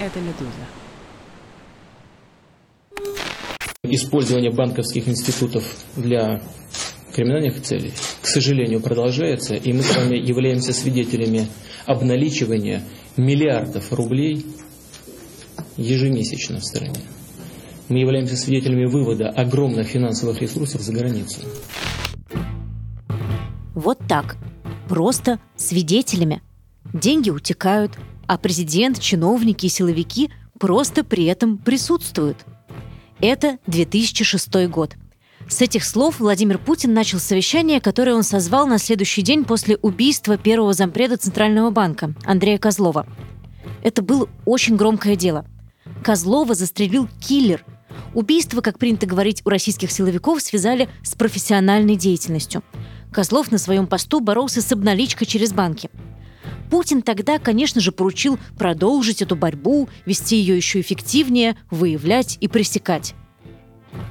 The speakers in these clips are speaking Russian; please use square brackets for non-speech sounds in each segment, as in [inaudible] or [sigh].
Это «Медуза». Использование банковских институтов для криминальных целей, к сожалению, продолжается, и мы с вами являемся свидетелями обналичивания миллиардов рублей ежемесячно в стране. Мы являемся свидетелями вывода огромных финансовых ресурсов за границу. Вот так. Просто свидетелями. Деньги утекают, а президент, чиновники и силовики просто при этом присутствуют. Это 2006 год. С этих слов Владимир Путин начал совещание, которое он созвал на следующий день после убийства первого зампреда Центрального банка Андрея Козлова. Это было очень громкое дело. Козлова застрелил киллер. Убийство, как принято говорить у российских силовиков, связали с профессиональной деятельностью. Козлов на своем посту боролся с обналичкой через банки. Путин тогда, конечно же, поручил продолжить эту борьбу, вести ее еще эффективнее, выявлять и пресекать.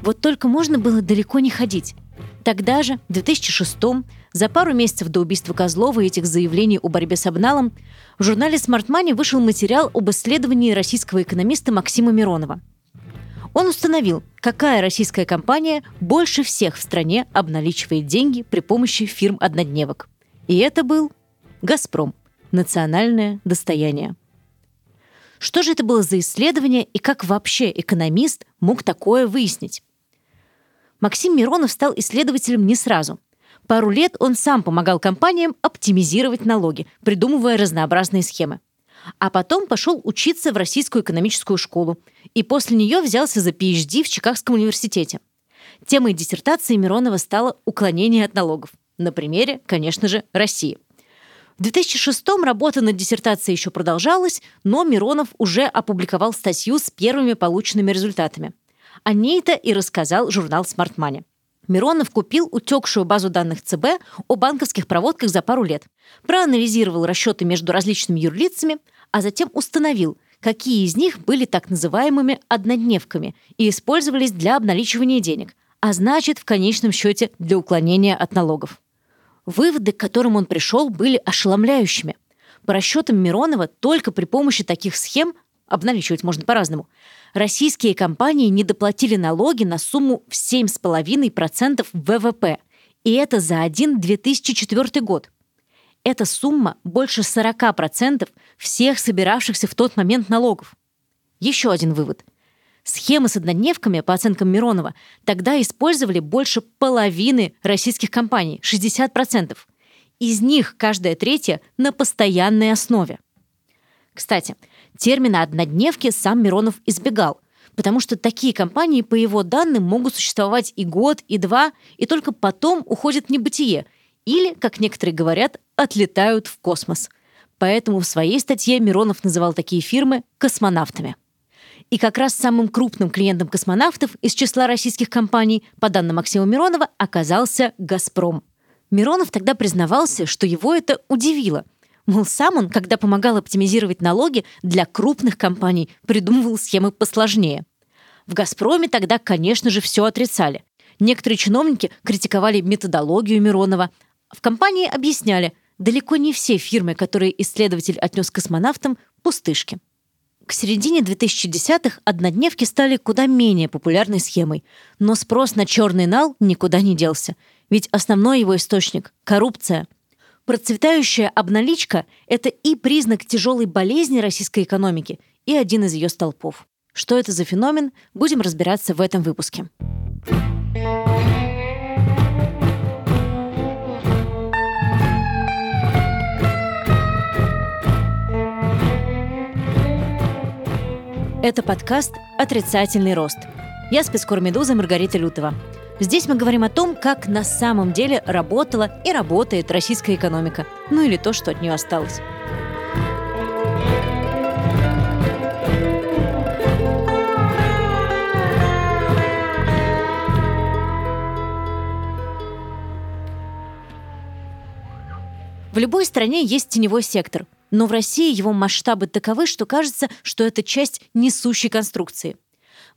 Вот только можно было далеко не ходить. Тогда же, в 2006-м, за пару месяцев до убийства Козлова и этих заявлений о борьбе с обналом, в журнале Smart Money вышел материал об исследовании российского экономиста Максима Миронова. Он установил, какая российская компания больше всех в стране обналичивает деньги при помощи фирм-однодневок. И это был «Газпром» – национальное достояние. Что же это было за исследование и как вообще экономист мог такое выяснить? Максим Миронов стал исследователем не сразу. Пару лет он сам помогал компаниям оптимизировать налоги, придумывая разнообразные схемы. А потом пошел учиться в Российскую экономическую школу и после нее взялся за PhD в Чикагском университете. Темой диссертации Миронова стало уклонение от налогов. На примере, конечно же, России – в 2006-м работа над диссертацией еще продолжалась, но Миронов уже опубликовал статью с первыми полученными результатами. О ней-то и рассказал журнал Smart Money. Миронов купил утекшую базу данных ЦБ о банковских проводках за пару лет, проанализировал расчеты между различными юрлицами, а затем установил, какие из них были так называемыми однодневками и использовались для обналичивания денег, а значит, в конечном счете, для уклонения от налогов. Выводы, к которым он пришел, были ошеломляющими. По расчетам Миронова, только при помощи таких схем, обналичивать можно по-разному, российские компании не доплатили налоги на сумму в 7,5% ВВП. И это за один 2004 год. Эта сумма больше 40% всех собиравшихся в тот момент налогов. Еще один вывод – Схемы с однодневками, по оценкам Миронова, тогда использовали больше половины российских компаний, 60%. Из них каждая третья на постоянной основе. Кстати, термина «однодневки» сам Миронов избегал, потому что такие компании, по его данным, могут существовать и год, и два, и только потом уходят в небытие, или, как некоторые говорят, отлетают в космос. Поэтому в своей статье Миронов называл такие фирмы космонавтами. И как раз самым крупным клиентом космонавтов из числа российских компаний, по данным Максима Миронова, оказался «Газпром». Миронов тогда признавался, что его это удивило. Мол, сам он, когда помогал оптимизировать налоги для крупных компаний, придумывал схемы посложнее. В «Газпроме» тогда, конечно же, все отрицали. Некоторые чиновники критиковали методологию Миронова. В компании объясняли, далеко не все фирмы, которые исследователь отнес космонавтам, пустышки. К середине 2010-х однодневки стали куда менее популярной схемой, но спрос на черный нал никуда не делся, ведь основной его источник – коррупция. Процветающая обналичка – это и признак тяжелой болезни российской экономики, и один из ее столпов. Что это за феномен, будем разбираться в этом выпуске. Это подкаст «Отрицательный рост». Я спецкор «Медуза» Маргарита Лютова. Здесь мы говорим о том, как на самом деле работала и работает российская экономика. Ну или то, что от нее осталось. В любой стране есть теневой сектор – но в России его масштабы таковы, что кажется, что это часть несущей конструкции.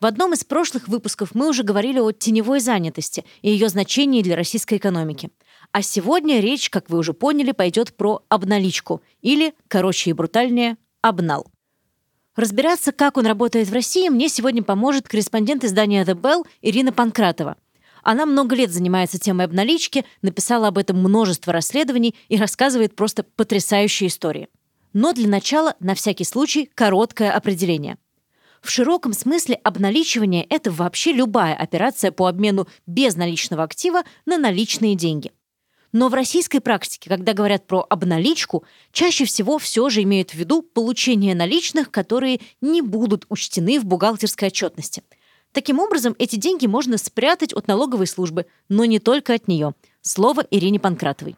В одном из прошлых выпусков мы уже говорили о теневой занятости и ее значении для российской экономики. А сегодня речь, как вы уже поняли, пойдет про обналичку или, короче и брутальнее, обнал. Разбираться, как он работает в России, мне сегодня поможет корреспондент издания The Bell Ирина Панкратова. Она много лет занимается темой обналички, написала об этом множество расследований и рассказывает просто потрясающие истории. Но для начала, на всякий случай, короткое определение. В широком смысле обналичивание – это вообще любая операция по обмену безналичного актива на наличные деньги. Но в российской практике, когда говорят про обналичку, чаще всего все же имеют в виду получение наличных, которые не будут учтены в бухгалтерской отчетности. Таким образом, эти деньги можно спрятать от налоговой службы, но не только от нее. Слово Ирине Панкратовой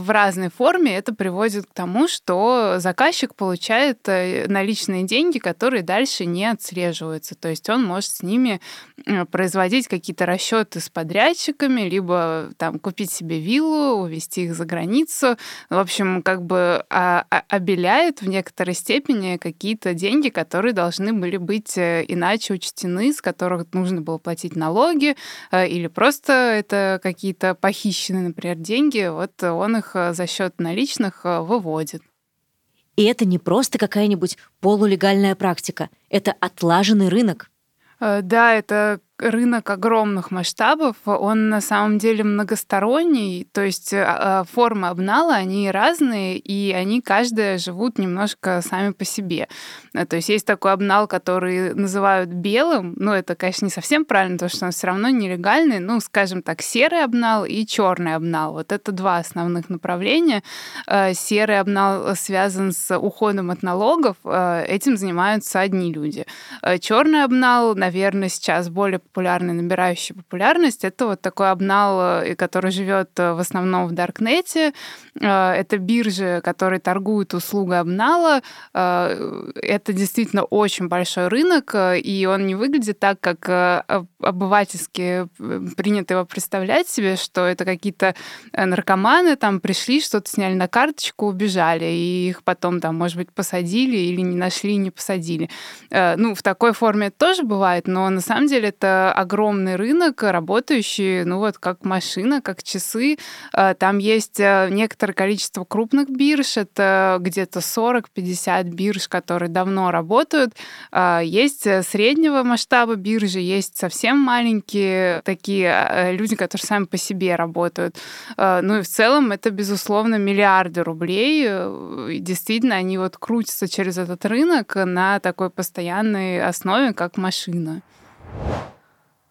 в разной форме это приводит к тому, что заказчик получает э, наличные деньги, которые дальше не отслеживаются. То есть он может с ними э, производить какие-то расчеты с подрядчиками, либо там купить себе виллу, увезти их за границу. В общем, как бы а, а, обеляет в некоторой степени какие-то деньги, которые должны были быть э, иначе учтены, с которых нужно было платить налоги, или просто это какие-то похищенные, например, деньги. Вот он их Э, за счет наличных э, выводит. И это не просто какая-нибудь полулегальная практика, это отлаженный рынок. Э, да, это рынок огромных масштабов, он на самом деле многосторонний, то есть а, а, формы обнала, они разные, и они каждая живут немножко сами по себе. Э, то есть есть такой обнал, который называют белым, но это, конечно, не совсем правильно, потому что он все равно нелегальный, ну, скажем так, серый обнал и черный обнал. Вот это два основных направления. Э, серый обнал связан с уходом от налогов, э, этим занимаются одни люди. Черный обнал, наверное, сейчас более популярный, набирающий популярность, это вот такой обнал, э, который живет э, в основном в Даркнете. Э, это биржи, которые торгуют услугой обнала. Это действительно очень большой рынок, и он не выглядит так, как обывательски принято его представлять себе, что это какие-то наркоманы там пришли, что-то сняли на карточку, убежали, и их потом там, может быть, посадили или не нашли, не посадили. Ну, в такой форме тоже бывает, но на самом деле это огромный рынок, работающий, ну вот, как машина, как часы. А, там есть э, некоторое количество крупных бирж, это где-то 40-50 бирж, которые давно работают. А, есть э, среднего масштаба биржи, есть совсем маленькие такие э, люди, которые сами по себе работают. Ну и в целом это, безусловно, миллиарды рублей. Действительно, они вот крутятся через этот рынок на такой постоянной основе, как машина.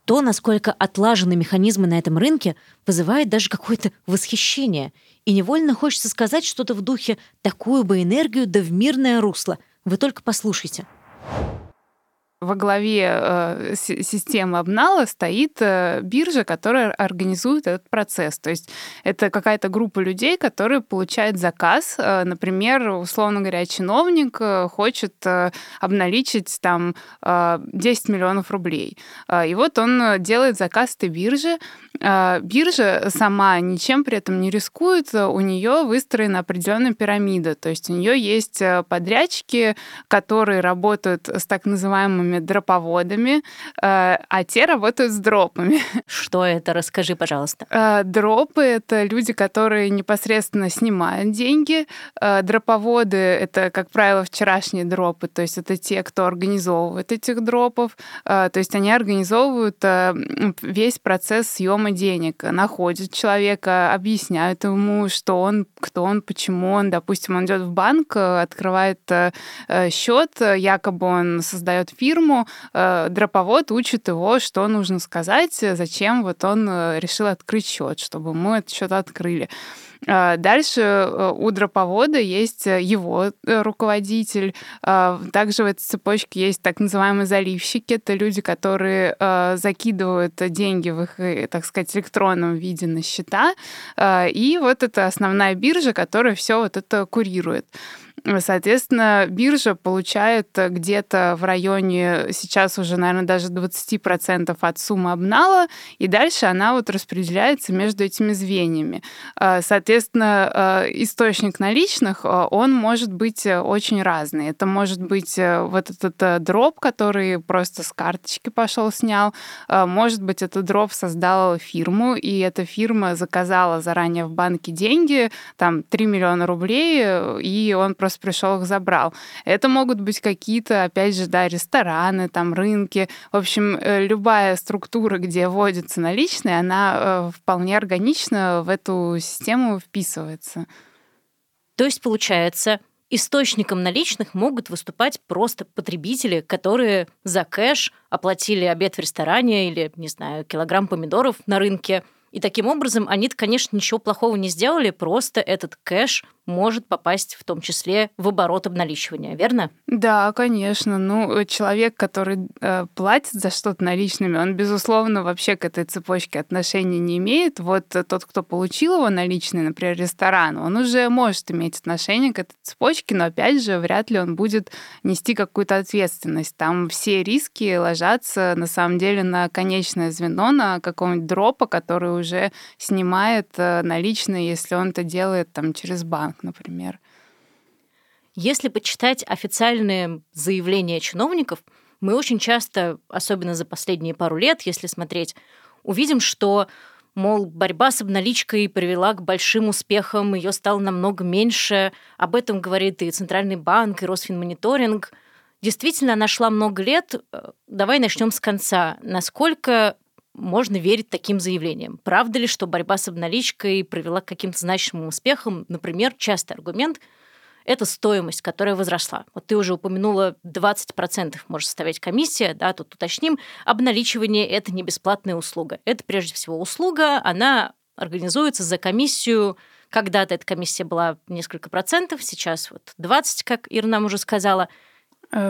То, насколько отлажены механизмы на этом рынке, вызывает даже какое-то восхищение. И невольно хочется сказать что-то в духе «такую бы энергию да в мирное русло». Вы только послушайте во главе э, системы обнала стоит э, биржа, которая организует этот процесс. То есть это какая-то группа людей, которые получают заказ. Э, например, условно говоря, чиновник хочет обналичить там э, 10 миллионов рублей. И вот он делает заказ этой биржи. Биржа сама ничем при этом не рискует. У нее выстроена определенная пирамида. То есть у нее есть подрядчики, которые работают с так называемыми называемыми дроповодами, э, а те работают с дропами. Что это? Расскажи, пожалуйста. Э, дропы — это люди, которые непосредственно снимают деньги. Э, дроповоды — это, как правило, вчерашние дропы, то есть это те, кто организовывает этих дропов. То есть они организовывают весь процесс съема денег, находят человека, объясняют ему, что он, кто он, почему он. Допустим, он идет в банк, открывает счет, якобы он создает фирму, фирму, э, дроповод учит его, что нужно сказать, зачем вот он э, решил открыть счет, чтобы мы этот счет открыли. А, дальше э, у дроповода есть его руководитель. Также в этой цепочке есть так называемые заливщики. Это люди, которые закидывают деньги в их, так сказать, электронном виде на счета. И вот это основная биржа, которая все вот это курирует. Соответственно, биржа получает где-то в районе сейчас уже, наверное, даже 20% от суммы обнала, и дальше она вот распределяется между этими звеньями. А, соответственно, а, источник наличных, он может быть очень разный. Это может быть э, вот этот э, дроп, который просто с карточки пошел, снял. Может быть, этот дроп создал фирму, и эта фирма заказала заранее в банке деньги, там 3 миллиона рублей, и он просто пришел их забрал. Это могут быть какие-то, опять же, да, рестораны, там, рынки. В общем, э, любая структура, где вводятся наличные, она вполне органично в эту систему вписывается. То есть, получается, источником наличных могут выступать просто потребители, которые за кэш оплатили обед в ресторане или, не знаю, килограмм помидоров на рынке – и таким образом они-то, конечно, ничего плохого не сделали, просто этот кэш может попасть в том числе в оборот обналичивания, верно? Да, конечно. Ну, человек, который э, платит за что-то наличными, он, безусловно, вообще к этой цепочке отношения не имеет. Вот тот, кто получил его наличные, например, ресторан, он уже может иметь отношение к этой цепочке, но, опять же, вряд ли он будет нести какую-то ответственность. Там все риски ложатся, на самом деле, на конечное звено, на какого-нибудь дропа, который уже снимает э, наличные, если он это делает там через банк например. Если почитать официальные заявления чиновников, мы очень часто, особенно за последние пару лет, если смотреть, увидим, что мол, борьба с обналичкой привела к большим успехам, ее стало намного меньше. Об этом говорит и Центральный банк, и Росфинмониторинг. Действительно, она шла много лет. Давай начнем с конца. Насколько можно верить таким заявлениям. Правда ли, что борьба с обналичкой привела к каким-то значимым успехам? Например, частый аргумент – это стоимость, которая возросла. Вот ты уже упомянула, 20% может составлять комиссия, да, тут уточним. Обналичивание – это не бесплатная услуга. Это прежде всего услуга, она организуется за комиссию когда-то эта комиссия была несколько процентов, сейчас вот 20, как Ира нам уже сказала –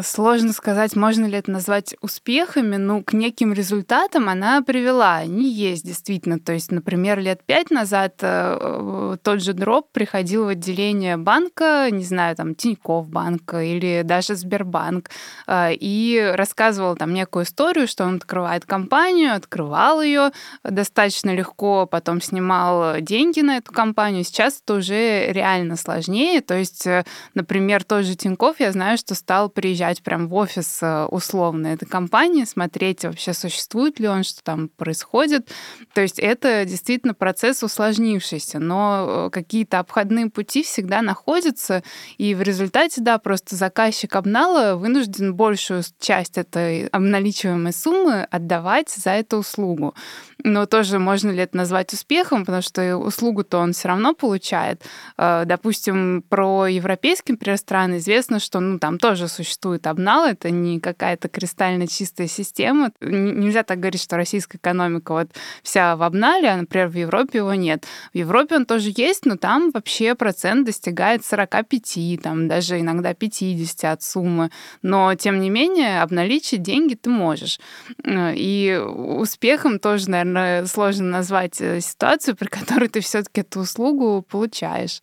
сложно сказать, можно ли это назвать успехами, но к неким результатам она привела. Они есть действительно. То есть, например, лет пять назад э, тот же дроп приходил в отделение банка, не знаю, там, Тинькофф банка или даже Сбербанк, э, и рассказывал там некую историю, что он открывает компанию, открывал ее достаточно легко, потом снимал деньги на эту компанию. Сейчас это уже реально сложнее. То есть, например, тот же Тинькофф, я знаю, что стал при приезжать прям в офис э, условно этой компании, смотреть вообще, существует ли он, что там происходит. То есть это действительно процесс усложнившийся, но э, какие-то обходные пути всегда находятся, и в результате, да, просто заказчик обнала вынужден большую часть этой обналичиваемой суммы отдавать за эту услугу. Но тоже можно ли это назвать успехом, потому что услугу-то он все равно получает. Э, допустим, про европейские, например, страны известно, что ну, там тоже существует обнал, это не какая-то кристально чистая система. Нельзя так говорить, что российская экономика вот вся в обнале, а, например, в Европе его нет. В Европе он тоже есть, но там вообще процент достигает 45, там даже иногда 50 от суммы. Но, тем не менее, обналичить деньги ты можешь. И успехом тоже, наверное, сложно назвать э, ситуацию, [laughs] при которой ты все-таки эту услугу получаешь.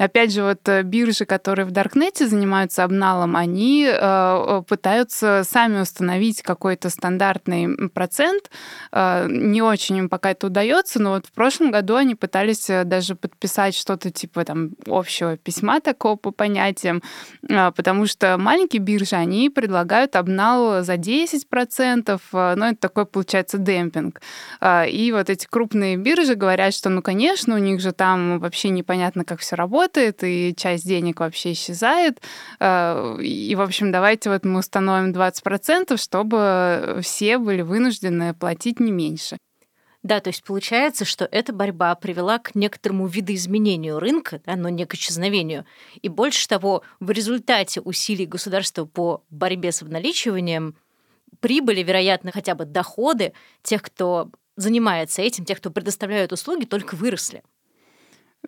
Опять же, вот э, биржи, которые в Даркнете занимаются обналом, они э, э, пытаются сами установить какой-то стандартный процент. Не очень им пока это удается, но вот в прошлом году они пытались даже подписать что-то типа там общего письма такого по понятиям, потому что маленькие биржи, они предлагают обнал за 10%, но это такой, получается, демпинг. И вот эти крупные биржи говорят, что, ну, конечно, у них же там вообще непонятно, как все работает, работает, и часть денег вообще исчезает. Э, и, в общем, давайте вот мы установим 20%, чтобы все были вынуждены платить не меньше. Да, то есть получается, что эта борьба привела к некоторому видоизменению рынка, да, но не к исчезновению. И больше того, в результате усилий государства по борьбе с обналичиванием прибыли, вероятно, хотя бы доходы тех, кто занимается этим, тех, кто предоставляет услуги, только выросли.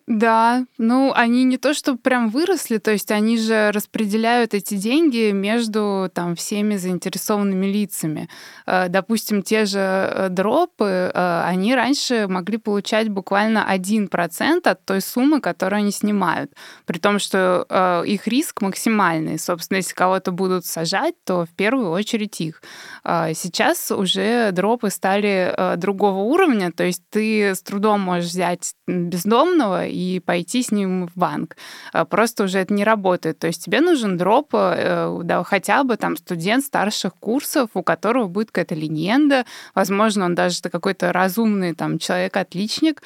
Да, ну они не то, что прям выросли, то есть они же распределяют эти деньги между там всеми заинтересованными лицами. Э, допустим, те же э, дропы, э, они раньше могли получать буквально 1% от той суммы, которую они снимают, при том, что их риск максимальный. Собственно, если кого-то будут сажать, то в первую очередь их. Сейчас уже дропы стали другого уровня, то есть ты с трудом можешь взять бездомного и пойти с ним в банк. Просто уже это не работает. То есть тебе нужен дроп, да, хотя бы там студент старших курсов, у которого будет какая-то легенда, возможно, он даже какой-то разумный там человек-отличник,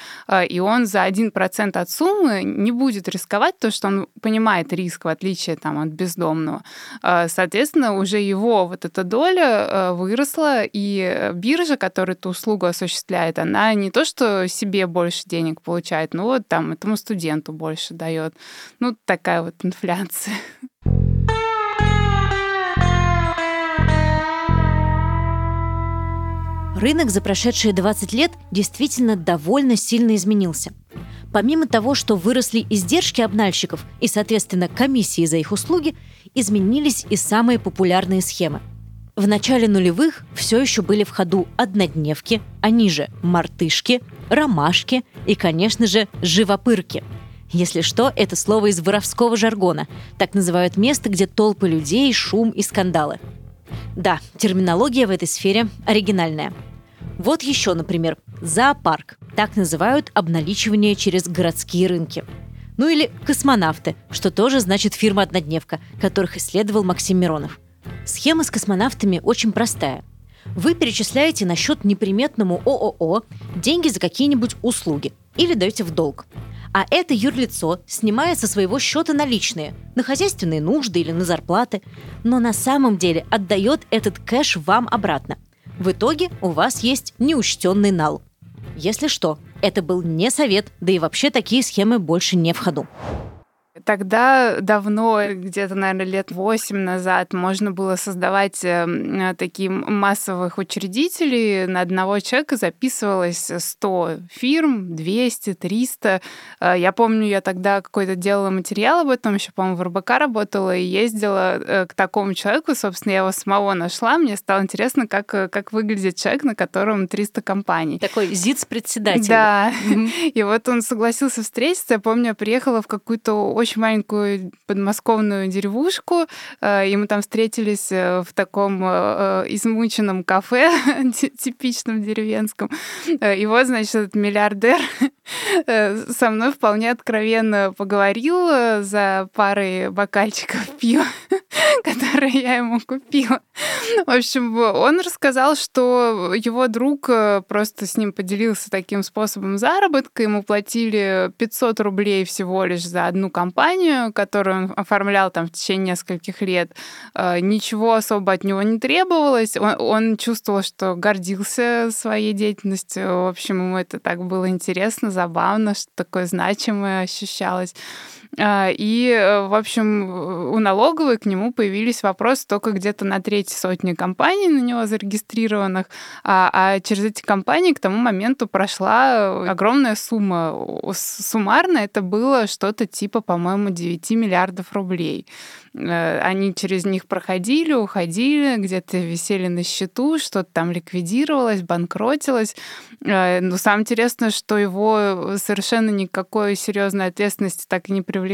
и он за 1% от суммы не будет рисковать, то, что он понимает риск, в отличие там, от бездомного. Соответственно, уже его вот эта доля выросла, и биржа, которая эту услугу осуществляет, она не то, что себе больше денег получает, но вот там этому студенту больше дает. Ну, такая вот инфляция. Рынок за прошедшие 20 лет действительно довольно сильно изменился. Помимо того, что выросли издержки обнальщиков и, соответственно, комиссии за их услуги, изменились и самые популярные схемы – в начале нулевых все еще были в ходу однодневки, они же мартышки, ромашки и, конечно же, живопырки. Если что, это слово из воровского жаргона. Так называют место, где толпы людей, шум и скандалы. Да, терминология в этой сфере оригинальная. Вот еще, например, зоопарк. Так называют обналичивание через городские рынки. Ну или космонавты, что тоже значит фирма-однодневка, которых исследовал Максим Миронов – Схема с космонавтами очень простая. Вы перечисляете на счет неприметному ООО деньги за какие-нибудь услуги или даете в долг. А это юрлицо снимает со своего счета наличные на хозяйственные нужды или на зарплаты, но на самом деле отдает этот кэш вам обратно. В итоге у вас есть неучтенный нал. Если что, это был не совет, да и вообще такие схемы больше не в ходу. Тогда давно, где-то, наверное, лет восемь назад, можно было создавать э, такие массовых учредителей. На одного человека записывалось 100 фирм, 200, 300. Я помню, я тогда какой-то делала материал об этом, еще, по-моему, в РБК работала и ездила э, к такому человеку. Собственно, я его самого нашла. Мне стало интересно, как, э, как выглядит человек, на котором 300 компаний. Такой ЗИЦ-председатель. Да. [laughs] И вот он согласился встретиться. Я помню, я приехала в какую-то очень маленькую подмосковную деревушку, э, и мы там встретились э, в таком э, измученном кафе, [laughs] типичном деревенском. И вот, значит, этот миллиардер со мной вполне откровенно поговорил за парой бокальчиков пива, [laughs] которые я ему купила. В общем, он рассказал, что его друг просто с ним поделился таким способом заработка. Ему платили 500 рублей всего лишь за одну компанию, которую он оформлял там в течение нескольких лет, э, ничего особо от него не требовалось. Он, он чувствовал, что гордился своей деятельностью. В общем, ему это так было интересно, забавно, что такое значимое ощущалось. А, и, э, в общем, у налоговой к нему появились вопросы только где-то на треть сотни компаний на него зарегистрированных, а, а через эти компании к тому моменту прошла огромная сумма. Суммарно это было что-то типа, по-моему, 9 миллиардов рублей. Э, они через них проходили, уходили, где-то висели на счету, что-то там ликвидировалось, банкротилось. Э, но самое интересное, что его совершенно никакой серьезной ответственности так и не привлекли.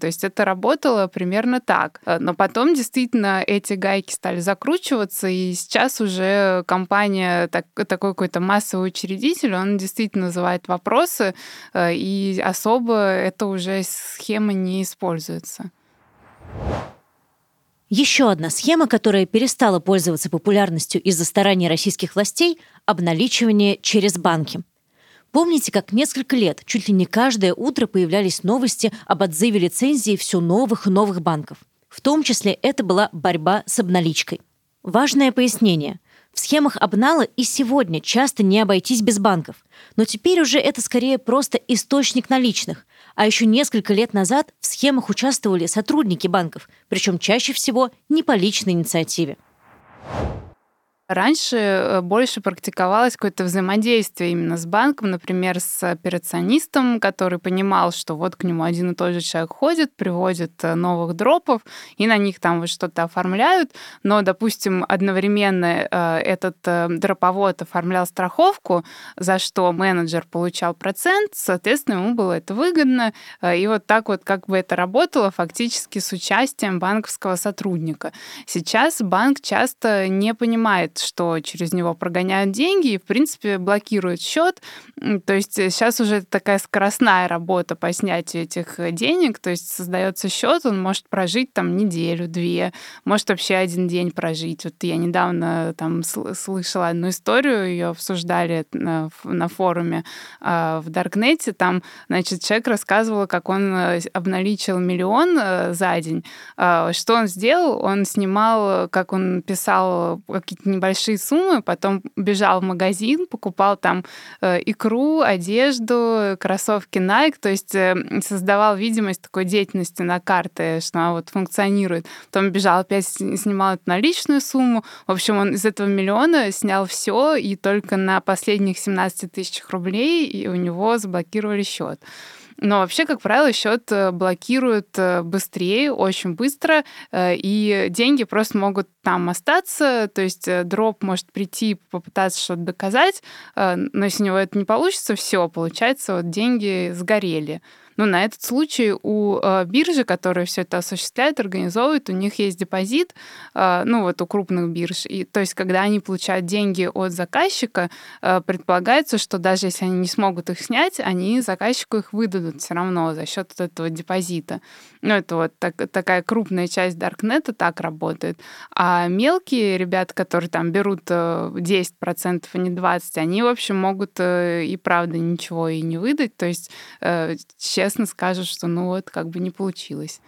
То есть это работало примерно так. Э, но потом действительно эти гайки стали закручиваться, и сейчас уже компания, так, такой какой-то массовый учредитель, он действительно называет вопросы, и особо это уже схема не используется. Еще одна схема, которая перестала пользоваться популярностью из-за стараний российских властей – обналичивание через банки. Помните, как несколько лет, чуть ли не каждое утро появлялись новости об отзыве лицензии все новых и новых банков. В том числе это была борьба с обналичкой. Важное пояснение. В схемах обнала и сегодня часто не обойтись без банков. Но теперь уже это скорее просто источник наличных, а еще несколько лет назад в схемах участвовали сотрудники банков, причем чаще всего не по личной инициативе. Раньше э, больше практиковалось какое-то взаимодействие именно с банком, например, с операционистом, который понимал, что вот к нему один и тот же человек ходит, приводит э, новых дропов, и на них там вот что-то оформляют, но, допустим, одновременно э, этот дроповод оформлял страховку, за что менеджер получал процент, соответственно, ему было это выгодно, и вот так вот как бы это работало фактически с участием банковского сотрудника. Сейчас банк часто не понимает, что через него прогоняют деньги и, в принципе, блокируют счет. То есть сейчас уже такая скоростная работа по снятию этих денег, то есть создается счет, он может прожить там неделю-две, может вообще один день прожить. Вот я недавно там слышала одну историю, ее обсуждали на, на форуме э, в Даркнете, там, значит, человек рассказывал, как он э, обналичил миллион э, за день. Э, что он сделал? Он снимал, как он писал какие-то небольшие суммы, потом бежал в магазин, покупал там э, икру, одежду, кроссовки Nike, то есть э, создавал видимость такой деятельности на карты, что она вот функционирует. Потом бежал, опять снимал эту наличную сумму. В общем, он из этого миллиона снял все, и только на последних 17 тысячах рублей и у него заблокировали счет. Но вообще, как правило, счет э, блокируют э, быстрее, очень быстро, э, и деньги просто могут там остаться, то есть дроп может прийти, попытаться что-то доказать, но если у него это не получится, все, получается, вот деньги сгорели. Но на этот случай у э, биржи, которая все это осуществляет, организовывает, у них есть депозит, э, ну вот у крупных бирж. И, то есть, когда они получают деньги от заказчика, э, предполагается, что даже если они не смогут их снять, они заказчику их выдадут все равно за счет этого депозита. Ну, это вот так, такая крупная часть Даркнета так работает. А мелкие ребята, которые там берут 10%, а не 20%, они, в общем, могут и правда ничего и не выдать. То есть честно скажут, что ну вот как бы не получилось.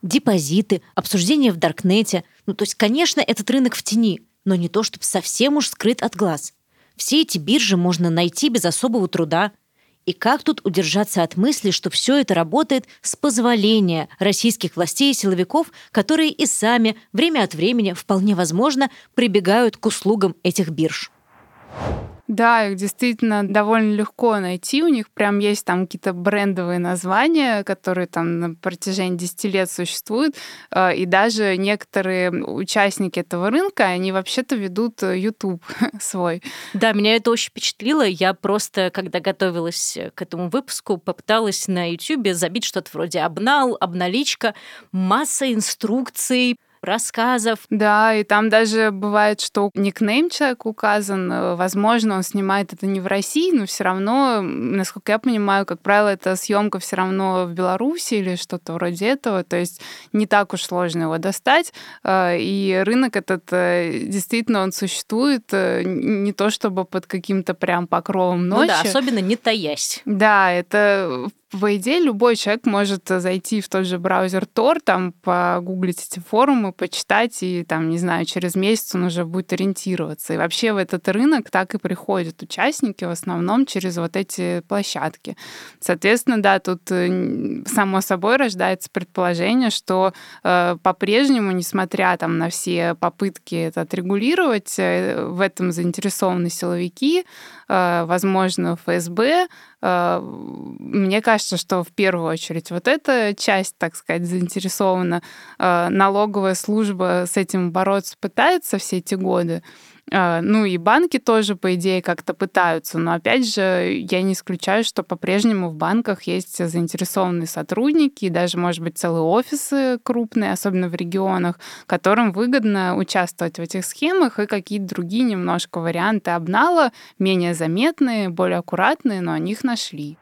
Депозиты, обсуждения в Даркнете. Ну, то есть, конечно, этот рынок в тени, но не то, чтобы совсем уж скрыт от глаз. Все эти биржи можно найти без особого труда. И как тут удержаться от мысли, что все это работает с позволения российских властей и силовиков, которые и сами время от времени, вполне возможно, прибегают к услугам этих бирж? Да, их действительно довольно легко найти. У них прям есть там какие-то брендовые названия, которые там на протяжении 10 лет существуют. Э, и даже некоторые участники этого рынка, они вообще-то ведут э, YouTube [laughs] свой. Да, меня это очень впечатлило. Я просто, когда готовилась к этому выпуску, попыталась на YouTube забить что-то вроде обнал, обналичка, масса инструкций, рассказов. Да, и там даже бывает, что никнейм человека указан. Э, возможно, он снимает это не в России, но все равно, насколько я понимаю, как правило, это съемка все равно в Беларуси или что-то вроде этого. То есть не так уж сложно его достать. Э, и рынок этот э, действительно он существует не то чтобы под каким-то прям покровом ночи. Ну да, особенно не таясь. Да, это по идее, любой человек может зайти в тот же браузер Tor, там погуглить эти форумы, почитать, и там, не знаю, через месяц он уже будет ориентироваться. И вообще в этот рынок так и приходят участники в основном через вот эти площадки. Соответственно, да, тут э, само собой рождается предположение, что э, по-прежнему, несмотря там на все попытки это отрегулировать, э, в этом заинтересованы силовики, э, возможно, ФСБ, Э, мне кажется, что в первую очередь вот эта часть, так сказать, заинтересована. Э, налоговая служба с этим бороться пытается все эти годы. Э, ну и банки тоже, по идее, как-то пытаются. Но опять же, я не исключаю, что по-прежнему в банках есть заинтересованные сотрудники, и даже, может быть, целые офисы крупные, особенно в регионах, которым выгодно участвовать в этих схемах и какие-то другие немножко варианты обнала, менее заметные, более аккуратные, но они их нашли.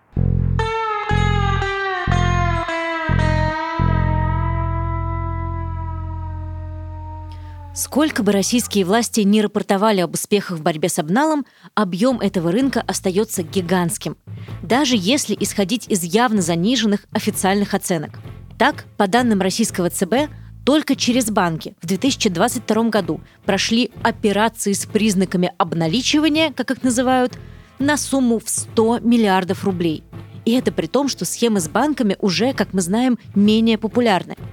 Сколько бы российские власти не рапортовали об успехах в борьбе с обналом, объем этого рынка остается гигантским, даже если исходить из явно заниженных официальных оценок. Так, по данным российского ЦБ, только через банки в 2022 году прошли операции с признаками обналичивания, как их называют, на сумму в 100 миллиардов рублей. И это при том, что схемы с банками уже, как мы знаем, менее популярны –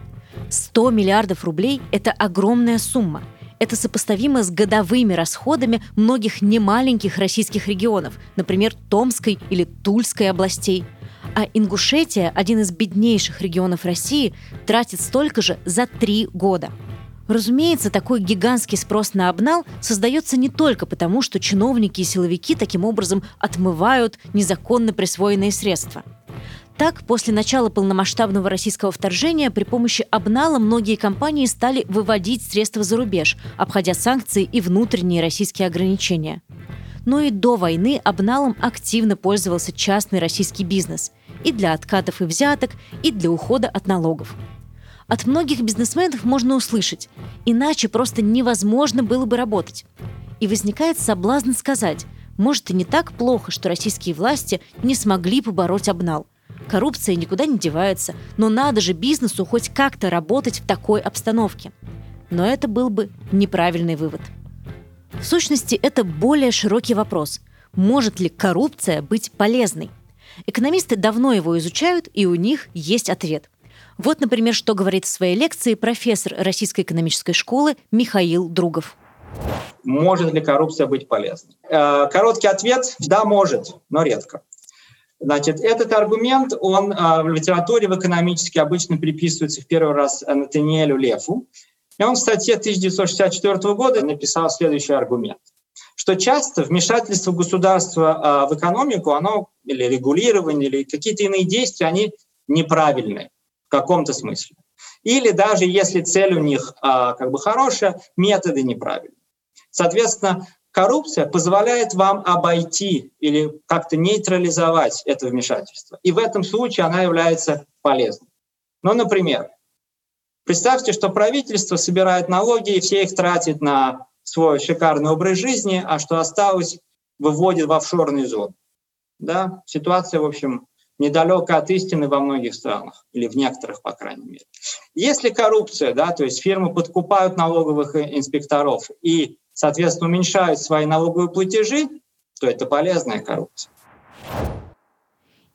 100 миллиардов рублей – это огромная сумма. Это сопоставимо с годовыми расходами многих немаленьких российских регионов, например, Томской или Тульской областей. А Ингушетия, один из беднейших регионов России, тратит столько же за три года. Разумеется, такой гигантский спрос на обнал создается не только потому, что чиновники и силовики таким образом отмывают незаконно присвоенные средства – Так, после начала полномасштабного российского вторжения при помощи обнала многие компании стали выводить средства за рубеж, обходя санкции и внутренние российские ограничения. Но и до войны обналом активно пользовался частный российский бизнес и для откатов и взяток, и для ухода от налогов. От многих бизнесменов можно услышать, иначе просто невозможно было бы работать. И возникает соблазн сказать, может и не так плохо, что российские власти не смогли побороть обнал – Коррупция никуда не девается, но надо же бизнесу хоть как-то работать в такой обстановке. Но это был бы неправильный вывод. В сущности, это более широкий вопрос. Может ли коррупция быть полезной? Экономисты давно его изучают, и у них есть ответ. Вот, например, что говорит в своей лекции профессор Российской экономической школы Михаил Другов. Может ли коррупция быть полезной? Э, короткий ответ – да, может, но редко. Значит, этот аргумент, он а, в литературе в экономически обычно приписывается в первый раз Натаниэлю Лефу. И он в статье 1964 года написал следующий аргумент что часто вмешательство государства а, в экономику, оно или регулирование, или какие-то иные действия, они неправильные в каком-то смысле. Или даже если цель у них а, как бы хорошая, методы неправильные. Соответственно, Коррупция позволяет вам обойти или как-то нейтрализовать это вмешательство. И в этом случае она является полезной. Ну, например, представьте, что правительство собирает налоги и все их тратит на свой шикарный образ жизни, а что осталось, выводит в офшорные зоны. Да? Ситуация, в общем, недалека от истины во многих странах, или в некоторых, по крайней мере. Если коррупция, да, то есть фирмы подкупают налоговых инспекторов и соответственно, уменьшают свои налоговые платежи, то это полезная коррупция.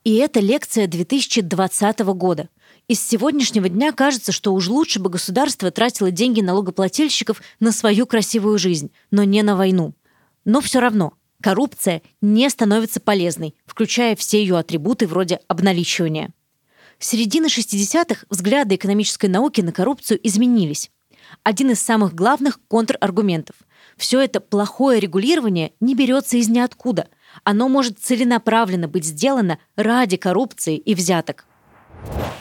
И это лекция 2020 года. Из сегодняшнего дня кажется, что уж лучше бы государство тратило деньги налогоплательщиков на свою красивую жизнь, но не на войну. Но все равно коррупция не становится полезной, включая все ее атрибуты вроде обналичивания. С середины 60-х взгляды экономической науки на коррупцию изменились. Один из самых главных контраргументов – все это плохое регулирование не берется из ниоткуда. Оно может целенаправленно быть сделано ради коррупции и взяток.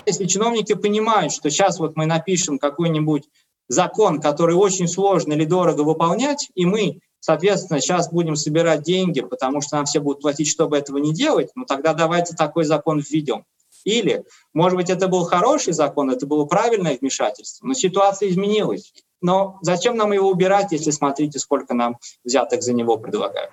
Если чиновники понимают, что сейчас вот мы напишем какой-нибудь закон, который очень сложно или дорого выполнять, и мы, соответственно, сейчас будем собирать деньги, потому что нам все будут платить, чтобы этого не делать, ну тогда давайте такой закон введем. Или, может быть, это был хороший закон, это было правильное вмешательство, но ситуация изменилась. Но зачем нам его убирать, если смотрите, сколько нам взяток за него предлагают?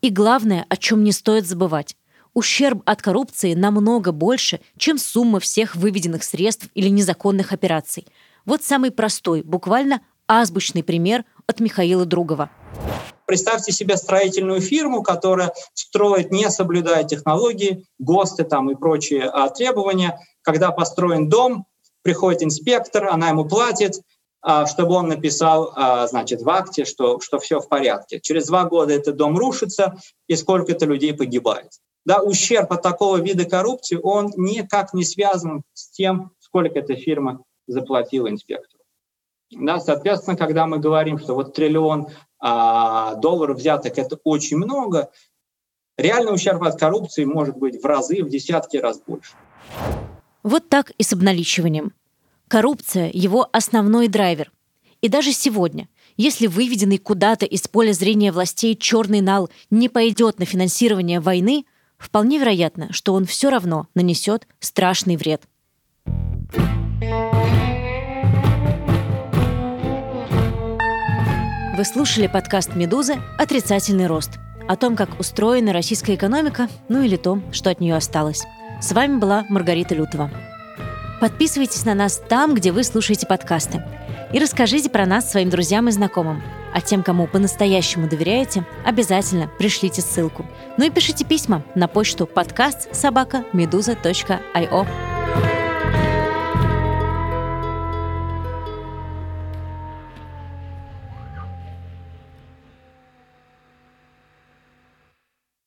И главное, о чем не стоит забывать. Ущерб от коррупции намного больше, чем сумма всех выведенных средств или незаконных операций. Вот самый простой, буквально азбучный пример от Михаила Другова. Представьте себе строительную фирму, которая строит, не соблюдая технологии, ГОСТы там и прочие а, требования. Когда построен дом, приходит инспектор, она ему платит, а, чтобы он написал, а, значит, в акте, что, что все в порядке. Через два года этот дом рушится, и сколько-то людей погибает. Да, ущерб от такого вида коррупции, он никак не связан с тем, сколько эта фирма заплатила инспектору. Да, соответственно, когда мы говорим, что вот триллион а, долларов взяток – это очень много, реальный ущерб от коррупции может быть в разы, в десятки раз больше. Вот так и с обналичиванием. Коррупция – его основной драйвер. И даже сегодня, если выведенный куда-то из поля зрения властей черный нал не пойдет на финансирование войны, вполне вероятно, что он все равно нанесет страшный вред. Вы слушали подкаст «Медузы. Отрицательный рост» о том, как устроена российская экономика, ну или то, что от нее осталось. С вами была Маргарита Лютова. Подписывайтесь на нас там, где вы слушаете подкасты. И расскажите про нас своим друзьям и знакомым. А тем, кому по-настоящему доверяете, обязательно пришлите ссылку. Ну и пишите письма на почту подкаст собака медуза.io.